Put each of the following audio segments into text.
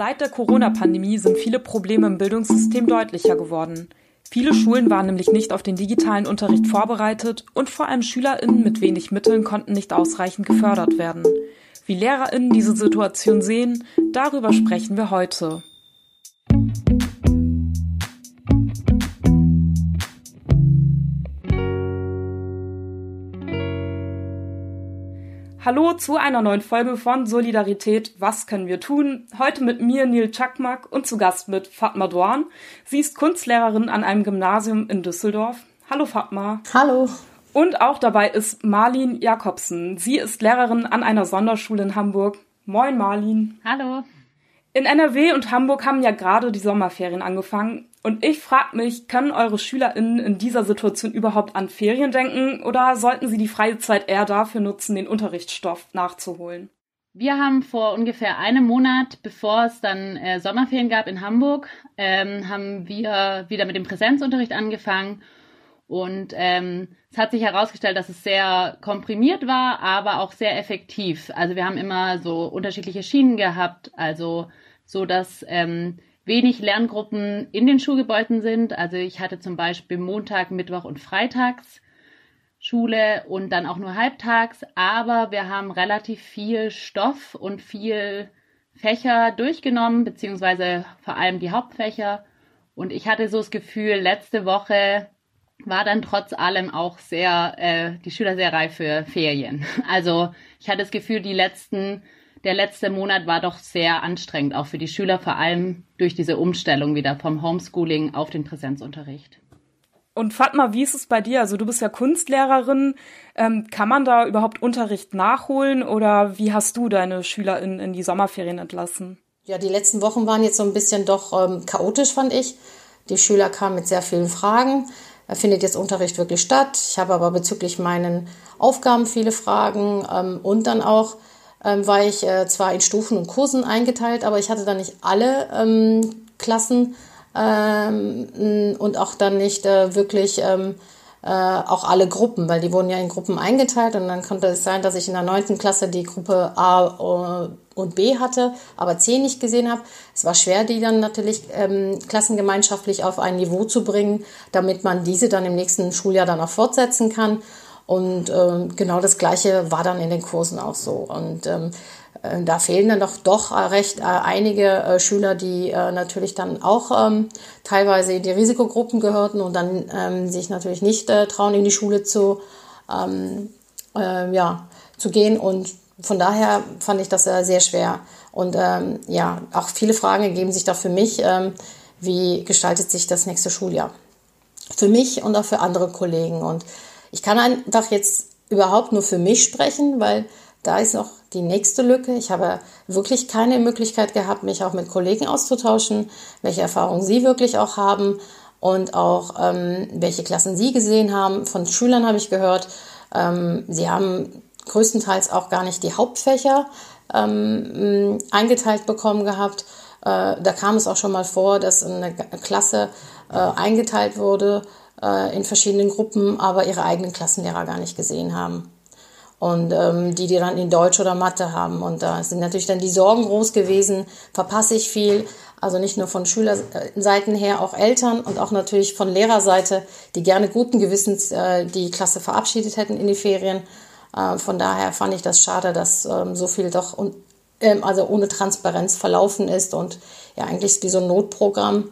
Seit der Corona-Pandemie sind viele Probleme im Bildungssystem deutlicher geworden. Viele Schulen waren nämlich nicht auf den digitalen Unterricht vorbereitet und vor allem SchülerInnen mit wenig Mitteln konnten nicht ausreichend gefördert werden. Wie LehrerInnen diese Situation sehen, darüber sprechen wir heute. Hallo zu einer neuen Folge von Solidarität. Was können wir tun? Heute mit mir Neil Chakmak und zu Gast mit Fatma Dorn. Sie ist Kunstlehrerin an einem Gymnasium in Düsseldorf. Hallo Fatma. Hallo. Und auch dabei ist Marlin Jakobsen. Sie ist Lehrerin an einer Sonderschule in Hamburg. Moin Marlin. Hallo. In NRW und Hamburg haben ja gerade die Sommerferien angefangen und ich frage mich, können eure SchülerInnen in dieser Situation überhaupt an Ferien denken oder sollten sie die freie Zeit eher dafür nutzen, den Unterrichtsstoff nachzuholen? Wir haben vor ungefähr einem Monat, bevor es dann äh, Sommerferien gab in Hamburg, ähm, haben wir wieder mit dem Präsenzunterricht angefangen. Und ähm, es hat sich herausgestellt, dass es sehr komprimiert war, aber auch sehr effektiv. Also wir haben immer so unterschiedliche Schienen gehabt, also so dass ähm, wenig Lerngruppen in den Schulgebäuden sind. Also ich hatte zum Beispiel Montag, Mittwoch und Freitags Schule und dann auch nur halbtags, aber wir haben relativ viel Stoff und viel Fächer durchgenommen, beziehungsweise vor allem die Hauptfächer. Und ich hatte so das Gefühl, letzte Woche war dann trotz allem auch sehr, äh, die Schüler sehr reif für Ferien. Also ich hatte das Gefühl, die letzten der letzte Monat war doch sehr anstrengend, auch für die Schüler, vor allem durch diese Umstellung wieder vom Homeschooling auf den Präsenzunterricht. Und Fatma, wie ist es bei dir? Also du bist ja Kunstlehrerin. Ähm, kann man da überhaupt Unterricht nachholen oder wie hast du deine Schüler in, in die Sommerferien entlassen? Ja, die letzten Wochen waren jetzt so ein bisschen doch ähm, chaotisch, fand ich. Die Schüler kamen mit sehr vielen Fragen. Findet jetzt Unterricht wirklich statt? Ich habe aber bezüglich meinen Aufgaben viele Fragen ähm, und dann auch ähm, war ich äh, zwar in Stufen und Kursen eingeteilt, aber ich hatte dann nicht alle ähm, Klassen ähm, und auch dann nicht äh, wirklich ähm, äh, auch alle Gruppen, weil die wurden ja in Gruppen eingeteilt und dann konnte es sein, dass ich in der neunten Klasse die Gruppe A äh, und B hatte, aber C nicht gesehen habe. Es war schwer, die dann natürlich ähm, klassengemeinschaftlich auf ein Niveau zu bringen, damit man diese dann im nächsten Schuljahr dann auch fortsetzen kann. Und ähm, genau das Gleiche war dann in den Kursen auch so. Und ähm, äh, da fehlen dann doch, doch recht äh, einige äh, Schüler, die äh, natürlich dann auch ähm, teilweise in die Risikogruppen gehörten und dann ähm, sich natürlich nicht äh, trauen, in die Schule zu, ähm, äh, ja, zu gehen. Und von daher fand ich das äh, sehr schwer. Und ähm, ja, auch viele Fragen ergeben sich da für mich, ähm, wie gestaltet sich das nächste Schuljahr? Für mich und auch für andere Kollegen. Und ich kann einfach jetzt überhaupt nur für mich sprechen, weil da ist noch die nächste Lücke. Ich habe wirklich keine Möglichkeit gehabt, mich auch mit Kollegen auszutauschen, welche Erfahrungen sie wirklich auch haben und auch ähm, welche Klassen sie gesehen haben. Von Schülern habe ich gehört, ähm, sie haben größtenteils auch gar nicht die Hauptfächer ähm, eingeteilt bekommen gehabt. Äh, da kam es auch schon mal vor, dass eine Klasse äh, eingeteilt wurde äh, in verschiedenen Gruppen, aber ihre eigenen Klassenlehrer gar nicht gesehen haben. Und ähm, die, die dann in Deutsch oder Mathe haben. Und da sind natürlich dann die Sorgen groß gewesen, verpasse ich viel. Also nicht nur von Schülerseiten her, auch Eltern und auch natürlich von Lehrerseite, die gerne guten Gewissens äh, die Klasse verabschiedet hätten in die Ferien. Äh, von daher fand ich das schade, dass ähm, so viel doch un ähm, also ohne Transparenz verlaufen ist und ja eigentlich ist wie so ein Notprogramm.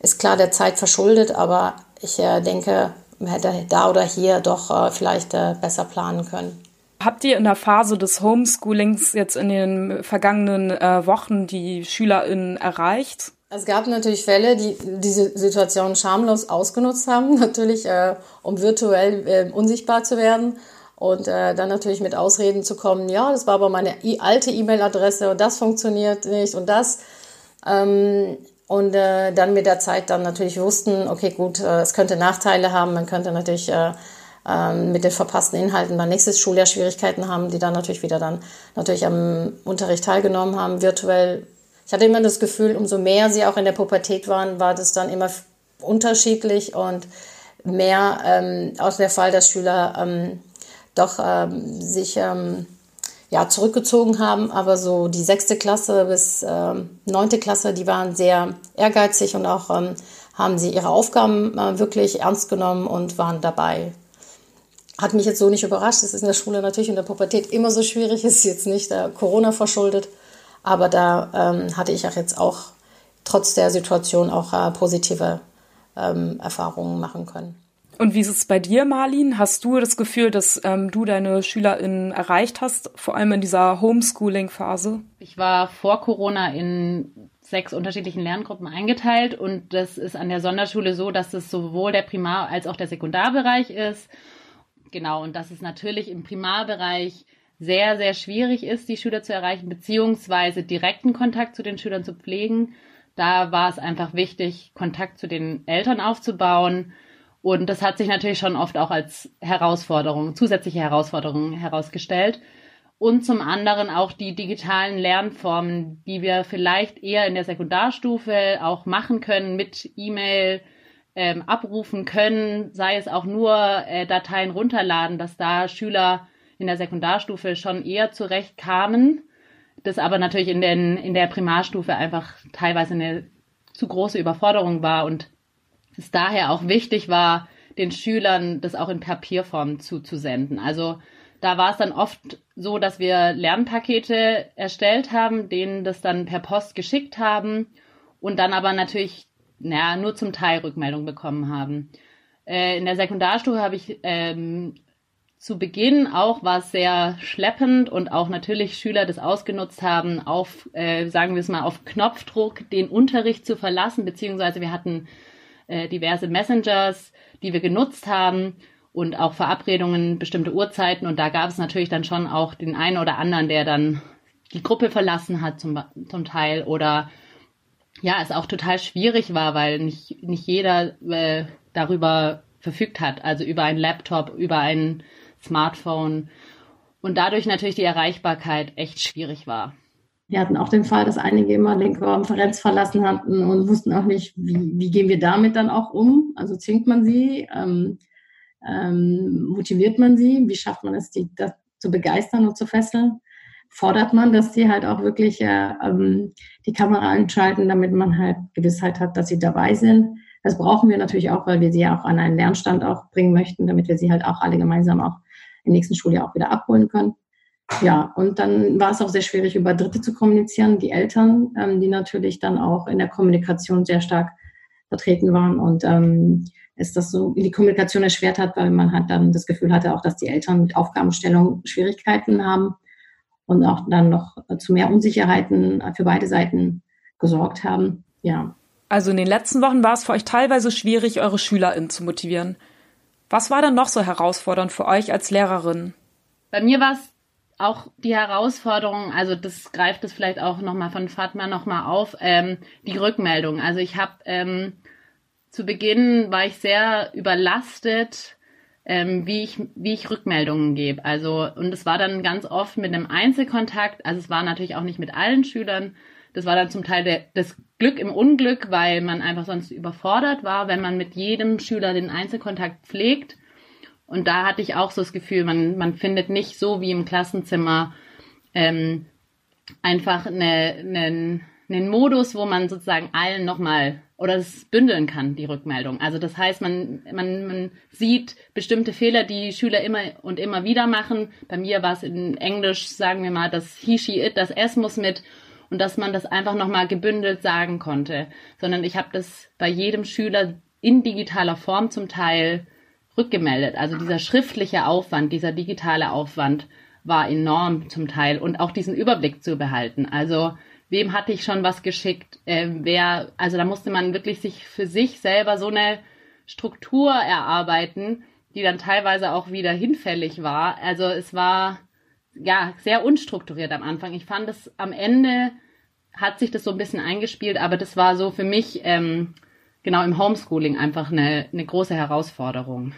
Ist klar der Zeit verschuldet, aber ich äh, denke, man hätte da oder hier doch äh, vielleicht äh, besser planen können. Habt ihr in der Phase des Homeschoolings jetzt in den vergangenen Wochen die SchülerInnen erreicht? Es gab natürlich Fälle, die diese Situation schamlos ausgenutzt haben, natürlich, äh, um virtuell äh, unsichtbar zu werden und äh, dann natürlich mit Ausreden zu kommen, ja, das war aber meine alte E-Mail-Adresse und das funktioniert nicht und das. Ähm, und äh, dann mit der Zeit dann natürlich wussten, okay, gut, äh, es könnte Nachteile haben, man könnte natürlich äh, äh, mit den verpassten Inhalten beim nächstes Schuljahr Schwierigkeiten haben, die dann natürlich wieder dann natürlich am Unterricht teilgenommen haben, virtuell. Ich hatte immer das Gefühl, umso mehr sie auch in der Pubertät waren, war das dann immer unterschiedlich und mehr ähm, aus der Fall, dass Schüler ähm, doch ähm, sich ähm, ja, zurückgezogen haben. Aber so die sechste Klasse bis äh, neunte Klasse, die waren sehr ehrgeizig und auch ähm, haben sie ihre Aufgaben äh, wirklich ernst genommen und waren dabei. Hat mich jetzt so nicht überrascht. Es ist in der Schule natürlich in der Pubertät immer so schwierig. Ist jetzt nicht der Corona verschuldet. Aber da ähm, hatte ich auch jetzt auch trotz der Situation auch äh, positive ähm, Erfahrungen machen können. Und wie ist es bei dir, Marlin? Hast du das Gefühl, dass ähm, du deine SchülerInnen erreicht hast, vor allem in dieser Homeschooling-Phase? Ich war vor Corona in sechs unterschiedlichen Lerngruppen eingeteilt und das ist an der Sonderschule so, dass es sowohl der Primar- als auch der Sekundarbereich ist. Genau, und dass es natürlich im Primarbereich sehr, sehr schwierig ist, die Schüler zu erreichen, beziehungsweise direkten Kontakt zu den Schülern zu pflegen. Da war es einfach wichtig, Kontakt zu den Eltern aufzubauen, und das hat sich natürlich schon oft auch als Herausforderung, zusätzliche Herausforderung herausgestellt. Und zum anderen auch die digitalen Lernformen, die wir vielleicht eher in der Sekundarstufe auch machen können, mit E-Mail ähm, abrufen können, sei es auch nur äh, Dateien runterladen, dass da Schüler in der Sekundarstufe schon eher zurechtkamen. Das aber natürlich in, den, in der Primarstufe einfach teilweise eine zu große Überforderung war und es daher auch wichtig war, den Schülern das auch in Papierform zuzusenden. Also da war es dann oft so, dass wir Lernpakete erstellt haben, denen das dann per Post geschickt haben und dann aber natürlich naja, nur zum Teil Rückmeldung bekommen haben. Äh, in der Sekundarstufe habe ich ähm, zu Beginn auch war es sehr schleppend und auch natürlich Schüler das ausgenutzt haben, auf, äh, sagen wir es mal, auf Knopfdruck den Unterricht zu verlassen, beziehungsweise wir hatten äh, diverse Messengers, die wir genutzt haben und auch Verabredungen, bestimmte Uhrzeiten. Und da gab es natürlich dann schon auch den einen oder anderen, der dann die Gruppe verlassen hat zum, zum Teil oder ja, es auch total schwierig war, weil nicht, nicht jeder äh, darüber verfügt hat, also über einen Laptop, über ein Smartphone und dadurch natürlich die Erreichbarkeit echt schwierig war. Wir hatten auch den Fall, dass einige immer den Konferenz verlassen hatten und wussten auch nicht, wie, wie gehen wir damit dann auch um. Also zwingt man sie, ähm, ähm, motiviert man sie, wie schafft man es, die das zu begeistern und zu fesseln? Fordert man, dass sie halt auch wirklich äh, ähm, die Kamera einschalten, damit man halt Gewissheit hat, dass sie dabei sind. Das brauchen wir natürlich auch, weil wir sie ja auch an einen Lernstand auch bringen möchten, damit wir sie halt auch alle gemeinsam auch im nächsten Schuljahr auch wieder abholen können. Ja, und dann war es auch sehr schwierig, über Dritte zu kommunizieren, die Eltern, ähm, die natürlich dann auch in der Kommunikation sehr stark vertreten waren und ähm, es das so die Kommunikation erschwert hat, weil man halt dann das Gefühl hatte, auch dass die Eltern mit Aufgabenstellung Schwierigkeiten haben und auch dann noch zu mehr Unsicherheiten für beide Seiten gesorgt haben. Ja. Also in den letzten Wochen war es für euch teilweise schwierig, eure SchülerInnen zu motivieren. Was war dann noch so herausfordernd für euch als Lehrerin? Bei mir war es auch die Herausforderung, also das greift es vielleicht auch nochmal von Fatma nochmal auf, ähm, die Rückmeldung. Also ich habe ähm, zu Beginn war ich sehr überlastet, ähm, wie ich wie ich Rückmeldungen gebe. Also und es war dann ganz oft mit einem Einzelkontakt. Also es war natürlich auch nicht mit allen Schülern. Das war dann zum Teil der, das Glück im Unglück, weil man einfach sonst überfordert war, wenn man mit jedem Schüler den Einzelkontakt pflegt. Und da hatte ich auch so das Gefühl, man, man findet nicht so wie im Klassenzimmer ähm, einfach eine, eine, einen Modus, wo man sozusagen allen nochmal oder es bündeln kann, die Rückmeldung. Also das heißt, man, man, man sieht bestimmte Fehler, die Schüler immer und immer wieder machen. Bei mir war es in Englisch, sagen wir mal, das he, she, it, das S muss mit und dass man das einfach nochmal gebündelt sagen konnte. Sondern ich habe das bei jedem Schüler in digitaler Form zum Teil rückgemeldet. Also dieser schriftliche Aufwand, dieser digitale Aufwand war enorm zum Teil und auch diesen Überblick zu behalten. Also wem hatte ich schon was geschickt? Äh, wer, also da musste man wirklich sich für sich selber so eine Struktur erarbeiten, die dann teilweise auch wieder hinfällig war. Also es war ja sehr unstrukturiert am Anfang. Ich fand es am Ende hat sich das so ein bisschen eingespielt, aber das war so für mich ähm, genau im Homeschooling einfach eine, eine große Herausforderung.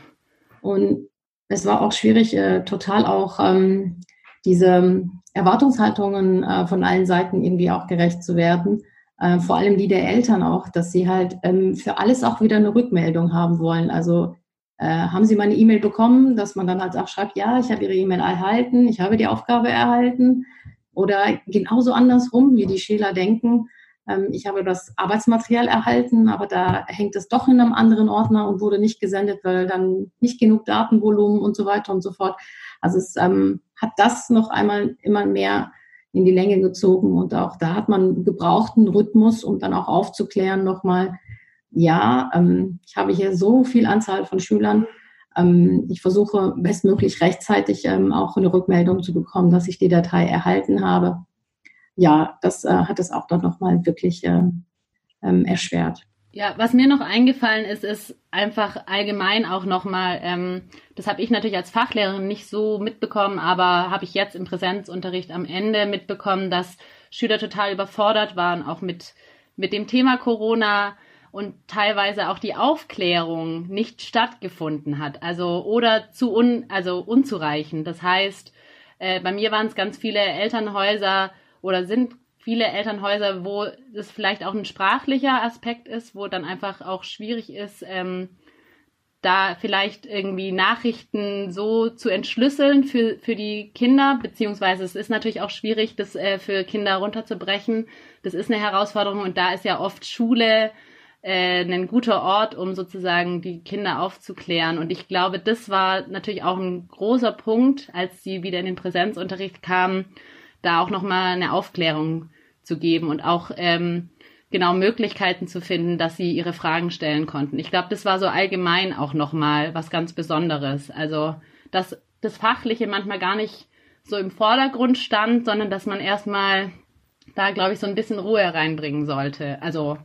Und es war auch schwierig, äh, total auch ähm, diese Erwartungshaltungen äh, von allen Seiten irgendwie auch gerecht zu werden. Äh, vor allem die der Eltern auch, dass sie halt ähm, für alles auch wieder eine Rückmeldung haben wollen. Also äh, haben Sie meine E-Mail bekommen, dass man dann halt auch schreibt, ja, ich habe Ihre E-Mail erhalten, ich habe die Aufgabe erhalten. Oder genauso andersrum, wie die Schüler denken, ich habe das Arbeitsmaterial erhalten, aber da hängt es doch in einem anderen Ordner und wurde nicht gesendet, weil dann nicht genug Datenvolumen und so weiter und so fort. Also es ähm, hat das noch einmal immer mehr in die Länge gezogen und auch da hat man gebrauchten Rhythmus, um dann auch aufzuklären nochmal, ja, ähm, ich habe hier so viel Anzahl von Schülern. Ähm, ich versuche bestmöglich rechtzeitig ähm, auch eine Rückmeldung zu bekommen, dass ich die Datei erhalten habe ja, das äh, hat es auch dann nochmal wirklich äh, ähm, erschwert. Ja, was mir noch eingefallen ist, ist einfach allgemein auch nochmal, ähm, das habe ich natürlich als Fachlehrerin nicht so mitbekommen, aber habe ich jetzt im Präsenzunterricht am Ende mitbekommen, dass Schüler total überfordert waren, auch mit, mit dem Thema Corona und teilweise auch die Aufklärung nicht stattgefunden hat. Also oder zu un, also unzureichend. Das heißt, äh, bei mir waren es ganz viele Elternhäuser, oder sind viele Elternhäuser, wo es vielleicht auch ein sprachlicher Aspekt ist, wo dann einfach auch schwierig ist, ähm, da vielleicht irgendwie Nachrichten so zu entschlüsseln für, für die Kinder, beziehungsweise es ist natürlich auch schwierig, das äh, für Kinder runterzubrechen. Das ist eine Herausforderung und da ist ja oft Schule äh, ein guter Ort, um sozusagen die Kinder aufzuklären. Und ich glaube, das war natürlich auch ein großer Punkt, als sie wieder in den Präsenzunterricht kamen, da auch nochmal eine Aufklärung zu geben und auch ähm, genau Möglichkeiten zu finden, dass sie ihre Fragen stellen konnten. Ich glaube, das war so allgemein auch nochmal was ganz Besonderes. Also, dass das Fachliche manchmal gar nicht so im Vordergrund stand, sondern dass man erstmal da, glaube ich, so ein bisschen Ruhe reinbringen sollte. Also,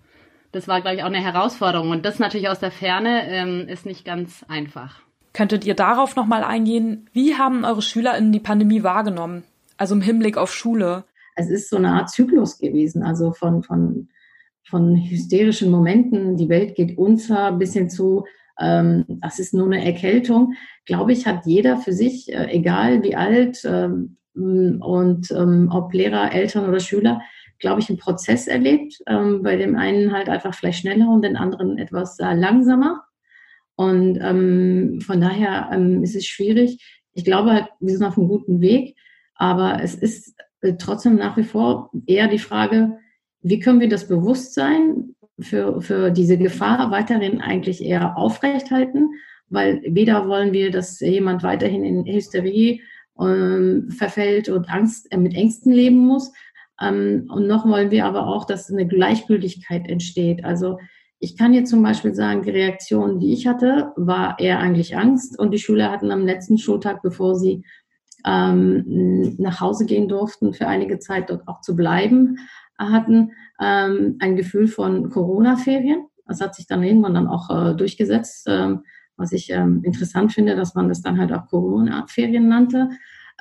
das war, glaube ich, auch eine Herausforderung. Und das natürlich aus der Ferne ähm, ist nicht ganz einfach. Könntet ihr darauf nochmal eingehen? Wie haben eure SchülerInnen die Pandemie wahrgenommen? Also im Hinblick auf Schule. Es ist so eine Art Zyklus gewesen, also von, von, von hysterischen Momenten, die Welt geht unter, bis hin zu, ähm, das ist nur eine Erkältung. Glaube ich, hat jeder für sich, äh, egal wie alt ähm, und ähm, ob Lehrer, Eltern oder Schüler, glaube ich, einen Prozess erlebt. Ähm, bei dem einen halt einfach vielleicht schneller und den anderen etwas äh, langsamer. Und ähm, von daher ähm, ist es schwierig. Ich glaube halt, wir sind auf einem guten Weg. Aber es ist äh, trotzdem nach wie vor eher die Frage, wie können wir das Bewusstsein für, für diese Gefahr weiterhin eigentlich eher aufrechthalten, weil weder wollen wir, dass jemand weiterhin in Hysterie ähm, verfällt und Angst, äh, mit Ängsten leben muss. Ähm, und noch wollen wir aber auch, dass eine Gleichgültigkeit entsteht. Also ich kann jetzt zum Beispiel sagen, die Reaktion, die ich hatte, war eher eigentlich Angst. Und die Schüler hatten am letzten Schultag, bevor sie ähm, nach Hause gehen durften, für einige Zeit dort auch zu bleiben, hatten ähm, ein Gefühl von Corona-Ferien. Das hat sich dann irgendwann dann auch äh, durchgesetzt, ähm, was ich ähm, interessant finde, dass man das dann halt auch Corona-Ferien nannte.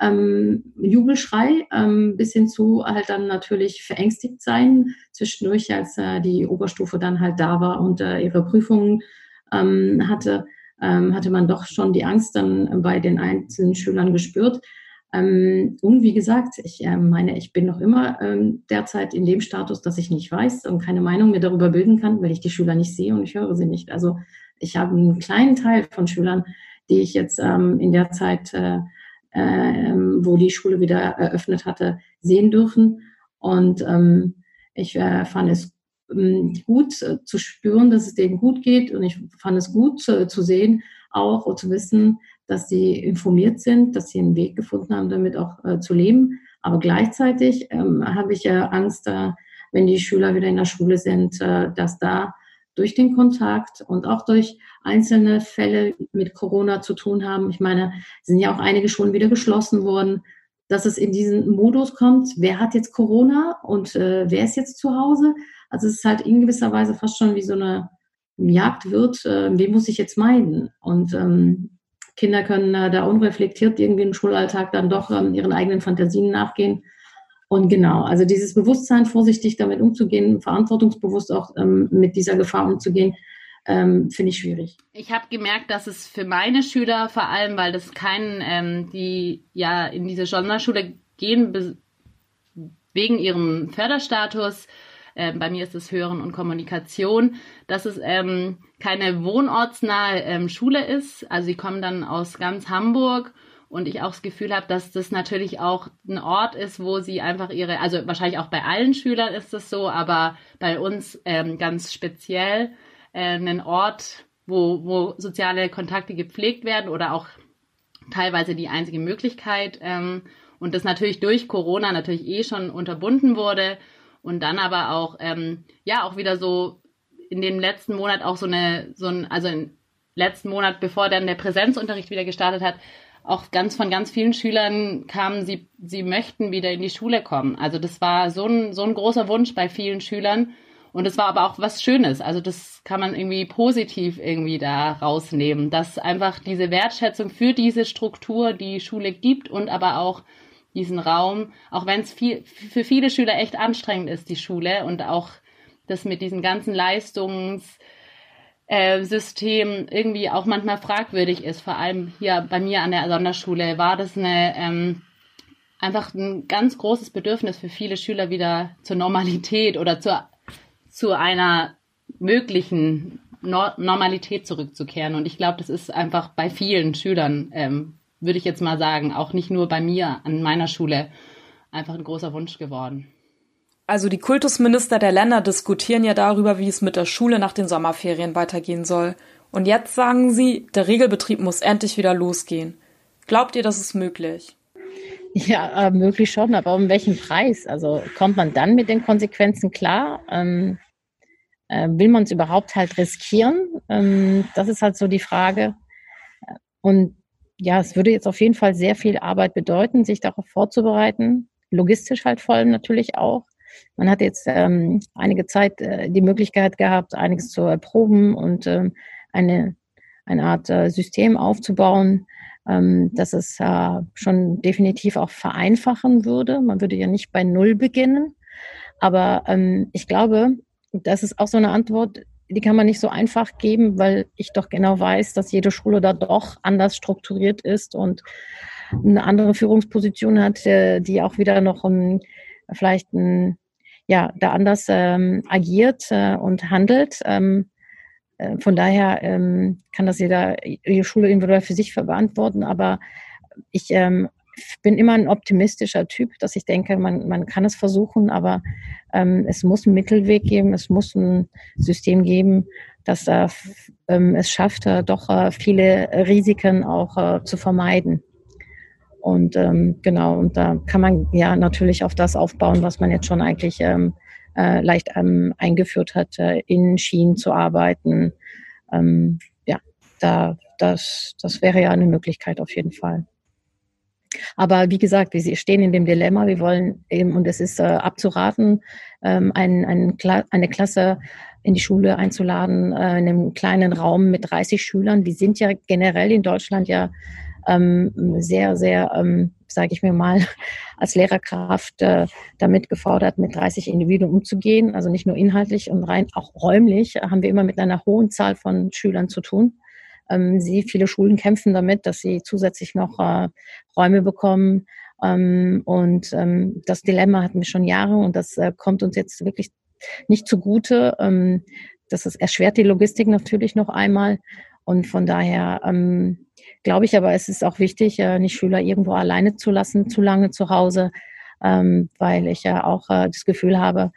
Ähm, Jubelschrei ähm, bis hin zu halt dann natürlich verängstigt sein zwischendurch, als äh, die Oberstufe dann halt da war und äh, ihre Prüfungen ähm, hatte ähm, hatte man doch schon die Angst dann bei den einzelnen Schülern gespürt. Ähm, und wie gesagt, ich äh, meine, ich bin noch immer ähm, derzeit in dem Status, dass ich nicht weiß und keine Meinung mehr darüber bilden kann, weil ich die Schüler nicht sehe und ich höre sie nicht. Also ich habe einen kleinen Teil von Schülern, die ich jetzt ähm, in der Zeit, äh, äh, wo die Schule wieder eröffnet hatte, sehen dürfen. Und ähm, ich äh, fand es gut äh, zu spüren, dass es denen gut geht. Und ich fand es gut zu, zu sehen, auch und zu wissen, dass sie informiert sind, dass sie einen Weg gefunden haben, damit auch äh, zu leben. Aber gleichzeitig ähm, habe ich ja Angst, äh, wenn die Schüler wieder in der Schule sind, äh, dass da durch den Kontakt und auch durch einzelne Fälle mit Corona zu tun haben. Ich meine, sind ja auch einige Schulen wieder geschlossen worden, dass es in diesen Modus kommt, wer hat jetzt Corona und äh, wer ist jetzt zu Hause? Also es ist halt in gewisser Weise fast schon wie so eine Jagdwirt, äh, wen muss ich jetzt meiden? Und ähm, Kinder können äh, da unreflektiert irgendwie im Schulalltag dann doch ähm, ihren eigenen Fantasien nachgehen. Und genau, also dieses Bewusstsein, vorsichtig damit umzugehen, verantwortungsbewusst auch ähm, mit dieser Gefahr umzugehen, ähm, finde ich schwierig. Ich habe gemerkt, dass es für meine Schüler vor allem, weil das keinen, ähm, die ja in diese Sonderschule gehen, wegen ihrem Förderstatus, äh, bei mir ist es Hören und Kommunikation, dass es ähm, keine wohnortsnahe ähm, Schule ist. Also sie kommen dann aus ganz Hamburg und ich auch das Gefühl habe, dass das natürlich auch ein Ort ist, wo sie einfach ihre, also wahrscheinlich auch bei allen Schülern ist das so, aber bei uns ähm, ganz speziell äh, einen Ort, wo, wo soziale Kontakte gepflegt werden oder auch teilweise die einzige Möglichkeit. Ähm, und das natürlich durch Corona natürlich eh schon unterbunden wurde und dann aber auch, ähm, ja, auch wieder so in dem letzten Monat auch so eine, so ein, also im letzten Monat, bevor dann der Präsenzunterricht wieder gestartet hat, auch ganz von ganz vielen Schülern kamen, sie, sie möchten wieder in die Schule kommen. Also das war so ein, so ein großer Wunsch bei vielen Schülern. Und es war aber auch was Schönes. Also das kann man irgendwie positiv irgendwie da rausnehmen, dass einfach diese Wertschätzung für diese Struktur, die Schule gibt und aber auch diesen Raum, auch wenn es viel, für viele Schüler echt anstrengend ist, die Schule und auch das mit diesen ganzen Leistungs, äh, System irgendwie auch manchmal fragwürdig ist, vor allem hier bei mir an der Sonderschule, war das eine ähm, einfach ein ganz großes Bedürfnis für viele Schüler wieder zur Normalität oder zur, zu einer möglichen no Normalität zurückzukehren. Und ich glaube, das ist einfach bei vielen Schülern, ähm, würde ich jetzt mal sagen, auch nicht nur bei mir an meiner Schule, einfach ein großer Wunsch geworden. Also die Kultusminister der Länder diskutieren ja darüber, wie es mit der Schule nach den Sommerferien weitergehen soll. Und jetzt sagen sie, der Regelbetrieb muss endlich wieder losgehen. Glaubt ihr, das ist möglich? Ja, äh, möglich schon, aber um welchen Preis? Also kommt man dann mit den Konsequenzen klar? Ähm, äh, will man es überhaupt halt riskieren? Ähm, das ist halt so die Frage. Und ja, es würde jetzt auf jeden Fall sehr viel Arbeit bedeuten, sich darauf vorzubereiten. Logistisch halt vor allem natürlich auch. Man hat jetzt ähm, einige Zeit äh, die Möglichkeit gehabt, einiges zu erproben und ähm, eine, eine Art äh, System aufzubauen, ähm, das es äh, schon definitiv auch vereinfachen würde. Man würde ja nicht bei Null beginnen. Aber ähm, ich glaube, das ist auch so eine Antwort, die kann man nicht so einfach geben, weil ich doch genau weiß, dass jede Schule da doch anders strukturiert ist und eine andere Führungsposition hat, äh, die auch wieder noch ein, vielleicht ein ja, da anders ähm, agiert äh, und handelt. Ähm, äh, von daher ähm, kann das jeder, jede Schule individuell für sich verantworten, aber ich ähm, bin immer ein optimistischer Typ, dass ich denke, man, man kann es versuchen, aber ähm, es muss einen Mittelweg geben, es muss ein System geben, das äh, es schafft, äh, doch äh, viele Risiken auch äh, zu vermeiden. Und ähm, genau, und da kann man ja natürlich auf das aufbauen, was man jetzt schon eigentlich ähm, äh, leicht ähm, eingeführt hat, äh, in Schienen zu arbeiten. Ähm, ja, da, das, das wäre ja eine Möglichkeit auf jeden Fall. Aber wie gesagt, wir stehen in dem Dilemma, wir wollen eben, und es ist äh, abzuraten, ähm, ein, ein, eine Klasse in die Schule einzuladen, äh, in einem kleinen Raum mit 30 Schülern. Wir sind ja generell in Deutschland ja ähm, sehr, sehr, ähm, sage ich mir mal, als Lehrerkraft äh, damit gefordert, mit 30 Individuen umzugehen. Also nicht nur inhaltlich und rein auch räumlich haben wir immer mit einer hohen Zahl von Schülern zu tun. Ähm, sie, viele Schulen kämpfen damit, dass sie zusätzlich noch äh, Räume bekommen. Ähm, und ähm, das Dilemma hatten wir schon Jahre und das äh, kommt uns jetzt wirklich nicht zugute. Ähm, das ist, erschwert die Logistik natürlich noch einmal. Und von daher ähm, glaube ich aber, es ist auch wichtig, äh, nicht Schüler irgendwo alleine zu lassen, zu lange zu Hause, ähm, weil ich ja auch äh, das Gefühl habe,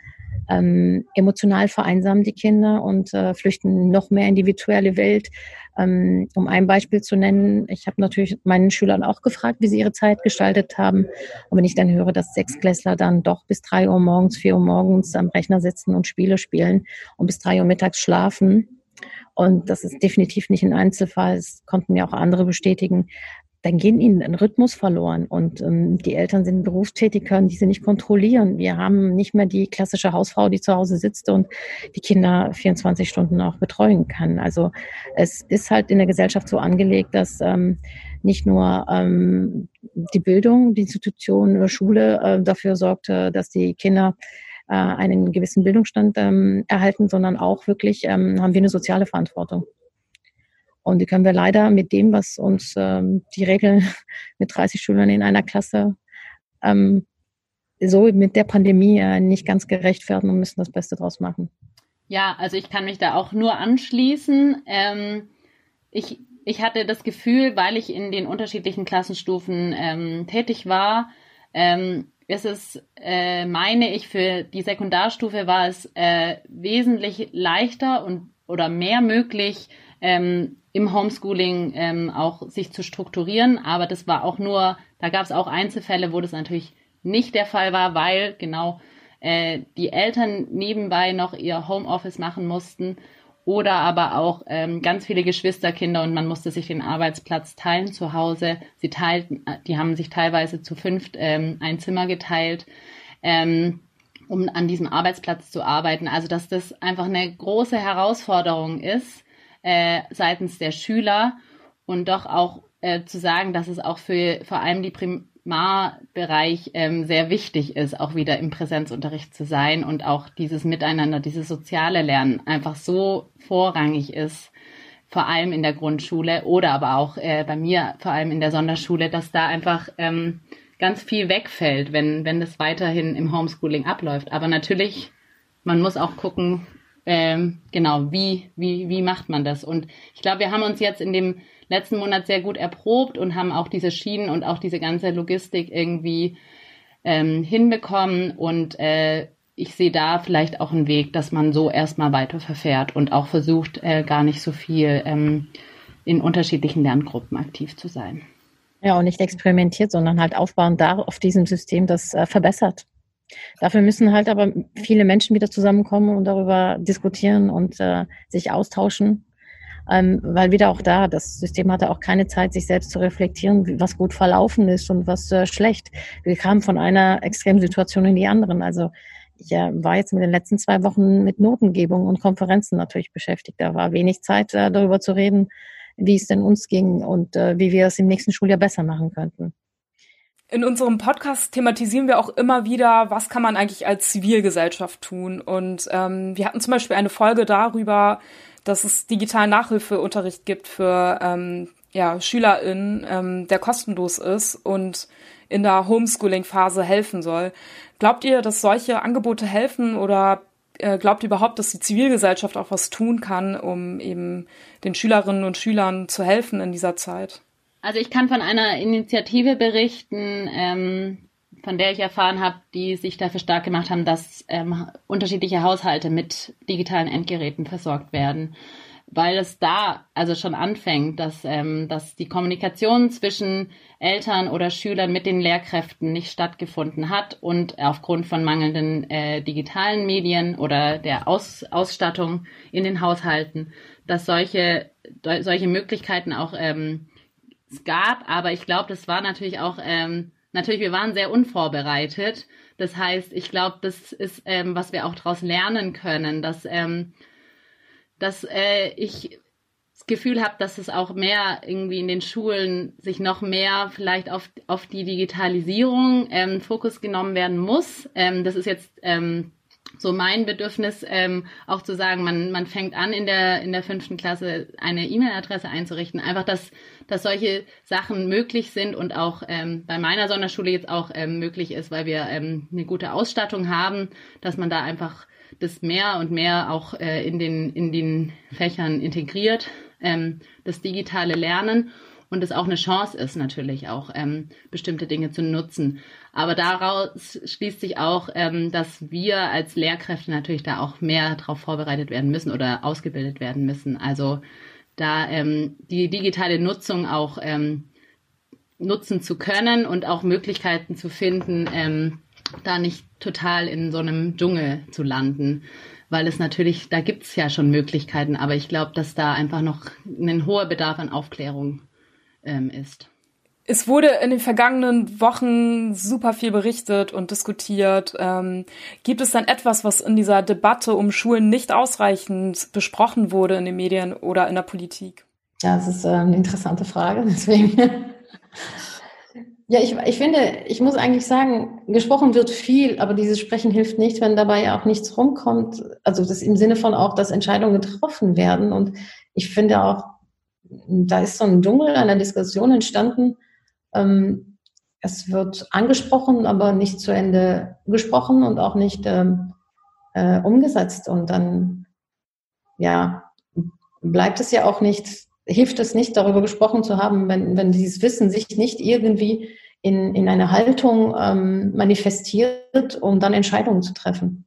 ähm, emotional vereinsamen die Kinder und äh, flüchten noch mehr in die virtuelle Welt. Ähm, um ein Beispiel zu nennen, ich habe natürlich meinen Schülern auch gefragt, wie sie ihre Zeit gestaltet haben. Und wenn ich dann höre, dass Sechsklässler dann doch bis drei Uhr morgens, vier Uhr morgens am Rechner sitzen und Spiele spielen und bis drei Uhr mittags schlafen, und das ist definitiv nicht ein Einzelfall, es konnten mir auch andere bestätigen, dann gehen ihnen ein Rhythmus verloren und ähm, die Eltern sind berufstätig, können diese nicht kontrollieren. Wir haben nicht mehr die klassische Hausfrau, die zu Hause sitzt und die Kinder 24 Stunden auch betreuen kann. Also es ist halt in der Gesellschaft so angelegt, dass ähm, nicht nur ähm, die Bildung, die Institution Schule äh, dafür sorgt, äh, dass die Kinder äh, einen gewissen Bildungsstand ähm, erhalten, sondern auch wirklich ähm, haben wir eine soziale Verantwortung. Und die können wir leider mit dem, was uns ähm, die Regeln mit 30 Schülern in einer Klasse ähm, so mit der Pandemie äh, nicht ganz gerecht werden und müssen das Beste draus machen. Ja, also ich kann mich da auch nur anschließen. Ähm, ich, ich hatte das Gefühl, weil ich in den unterschiedlichen Klassenstufen ähm, tätig war, ähm, ist es, äh, meine ich, für die Sekundarstufe war es äh, wesentlich leichter und oder mehr möglich, ähm, im Homeschooling ähm, auch sich zu strukturieren. Aber das war auch nur, da gab es auch Einzelfälle, wo das natürlich nicht der Fall war, weil genau äh, die Eltern nebenbei noch ihr Homeoffice machen mussten oder aber auch ähm, ganz viele Geschwisterkinder und man musste sich den Arbeitsplatz teilen zu Hause. Sie teilten, die haben sich teilweise zu fünft ähm, ein Zimmer geteilt, ähm, um an diesem Arbeitsplatz zu arbeiten. Also dass das einfach eine große Herausforderung ist äh, seitens der Schüler und doch auch äh, zu sagen, dass es auch für vor allem die Prim Mar-Bereich ähm, sehr wichtig ist, auch wieder im Präsenzunterricht zu sein und auch dieses Miteinander, dieses soziale Lernen einfach so vorrangig ist, vor allem in der Grundschule oder aber auch äh, bei mir vor allem in der Sonderschule, dass da einfach ähm, ganz viel wegfällt, wenn, wenn das weiterhin im Homeschooling abläuft. Aber natürlich, man muss auch gucken, ähm, genau, wie, wie, wie macht man das? Und ich glaube, wir haben uns jetzt in dem letzten Monat sehr gut erprobt und haben auch diese Schienen und auch diese ganze Logistik irgendwie ähm, hinbekommen. Und äh, ich sehe da vielleicht auch einen Weg, dass man so erstmal weiter verfährt und auch versucht, äh, gar nicht so viel ähm, in unterschiedlichen Lerngruppen aktiv zu sein. Ja, und nicht experimentiert, sondern halt aufbauen da auf diesem System, das äh, verbessert. Dafür müssen halt aber viele Menschen wieder zusammenkommen und darüber diskutieren und äh, sich austauschen ähm, weil wieder auch da, das System hatte auch keine Zeit, sich selbst zu reflektieren, was gut verlaufen ist und was äh, schlecht. Wir kamen von einer Extremsituation in die anderen. Also ich äh, war jetzt mit den letzten zwei Wochen mit Notengebung und Konferenzen natürlich beschäftigt. Da war wenig Zeit, äh, darüber zu reden, wie es denn uns ging und äh, wie wir es im nächsten Schuljahr besser machen könnten. In unserem Podcast thematisieren wir auch immer wieder, was kann man eigentlich als Zivilgesellschaft tun. Und ähm, wir hatten zum Beispiel eine Folge darüber, dass es digitalen Nachhilfeunterricht gibt für ähm, ja, SchülerInnen, ähm, der kostenlos ist und in der Homeschooling-Phase helfen soll. Glaubt ihr, dass solche Angebote helfen oder äh, glaubt ihr überhaupt, dass die Zivilgesellschaft auch was tun kann, um eben den Schülerinnen und Schülern zu helfen in dieser Zeit? Also ich kann von einer Initiative berichten, ähm, von der ich erfahren habe, die sich dafür stark gemacht haben, dass ähm, unterschiedliche Haushalte mit digitalen Endgeräten versorgt werden. Weil es da also schon anfängt, dass, ähm, dass die Kommunikation zwischen Eltern oder Schülern mit den Lehrkräften nicht stattgefunden hat und aufgrund von mangelnden äh, digitalen Medien oder der Aus, Ausstattung in den Haushalten, dass solche, solche Möglichkeiten auch ähm, es gab, aber ich glaube, das war natürlich auch ähm, natürlich, wir waren sehr unvorbereitet. Das heißt, ich glaube, das ist, ähm, was wir auch daraus lernen können, dass, ähm, dass äh, ich das Gefühl habe, dass es auch mehr irgendwie in den Schulen sich noch mehr vielleicht auf, auf die Digitalisierung ähm, Fokus genommen werden muss. Ähm, das ist jetzt ähm, so mein Bedürfnis, ähm, auch zu sagen, man, man fängt an, in der, in der fünften Klasse eine E-Mail-Adresse einzurichten. Einfach, dass, dass solche Sachen möglich sind und auch ähm, bei meiner Sonderschule jetzt auch ähm, möglich ist, weil wir ähm, eine gute Ausstattung haben, dass man da einfach das mehr und mehr auch äh, in, den, in den Fächern integriert, ähm, das digitale Lernen und es auch eine Chance ist, natürlich auch ähm, bestimmte Dinge zu nutzen. Aber daraus schließt sich auch, ähm, dass wir als Lehrkräfte natürlich da auch mehr darauf vorbereitet werden müssen oder ausgebildet werden müssen. Also da ähm, die digitale Nutzung auch ähm, nutzen zu können und auch Möglichkeiten zu finden, ähm, da nicht total in so einem Dschungel zu landen. Weil es natürlich, da gibt es ja schon Möglichkeiten, aber ich glaube, dass da einfach noch ein hoher Bedarf an Aufklärung ähm, ist. Es wurde in den vergangenen Wochen super viel berichtet und diskutiert. Ähm, gibt es dann etwas, was in dieser Debatte um Schulen nicht ausreichend besprochen wurde in den Medien oder in der Politik? Ja, das ist äh, eine interessante Frage. Deswegen. ja, ich, ich finde, ich muss eigentlich sagen, gesprochen wird viel, aber dieses Sprechen hilft nicht, wenn dabei auch nichts rumkommt. Also das im Sinne von auch, dass Entscheidungen getroffen werden. Und ich finde auch, da ist so ein Dschungel einer Diskussion entstanden, ähm, es wird angesprochen, aber nicht zu Ende gesprochen und auch nicht ähm, äh, umgesetzt. Und dann, ja, bleibt es ja auch nicht, hilft es nicht, darüber gesprochen zu haben, wenn, wenn dieses Wissen sich nicht irgendwie in, in eine Haltung ähm, manifestiert, um dann Entscheidungen zu treffen.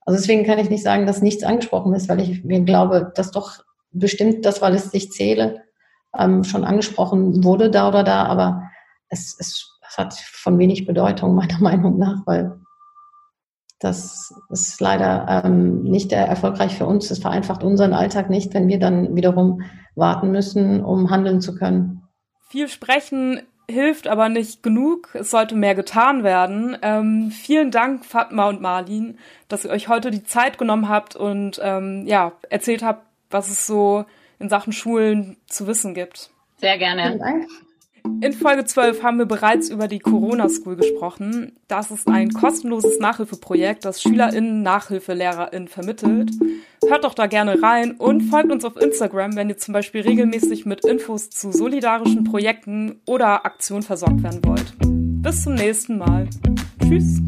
Also deswegen kann ich nicht sagen, dass nichts angesprochen ist, weil ich mir glaube, dass doch bestimmt das, weil es sich zähle, ähm, schon angesprochen wurde da oder da, aber es, es hat von wenig Bedeutung meiner Meinung nach, weil das ist leider ähm, nicht erfolgreich für uns. Es vereinfacht unseren Alltag nicht, wenn wir dann wiederum warten müssen, um handeln zu können. Viel sprechen hilft aber nicht genug. Es sollte mehr getan werden. Ähm, vielen Dank, Fatma und Marlin, dass ihr euch heute die Zeit genommen habt und ähm, ja, erzählt habt, was es so in Sachen Schulen zu wissen gibt. Sehr gerne. In Folge 12 haben wir bereits über die Corona School gesprochen. Das ist ein kostenloses Nachhilfeprojekt, das SchülerInnen NachhilfelehrerInnen vermittelt. Hört doch da gerne rein und folgt uns auf Instagram, wenn ihr zum Beispiel regelmäßig mit Infos zu solidarischen Projekten oder Aktionen versorgt werden wollt. Bis zum nächsten Mal. Tschüss.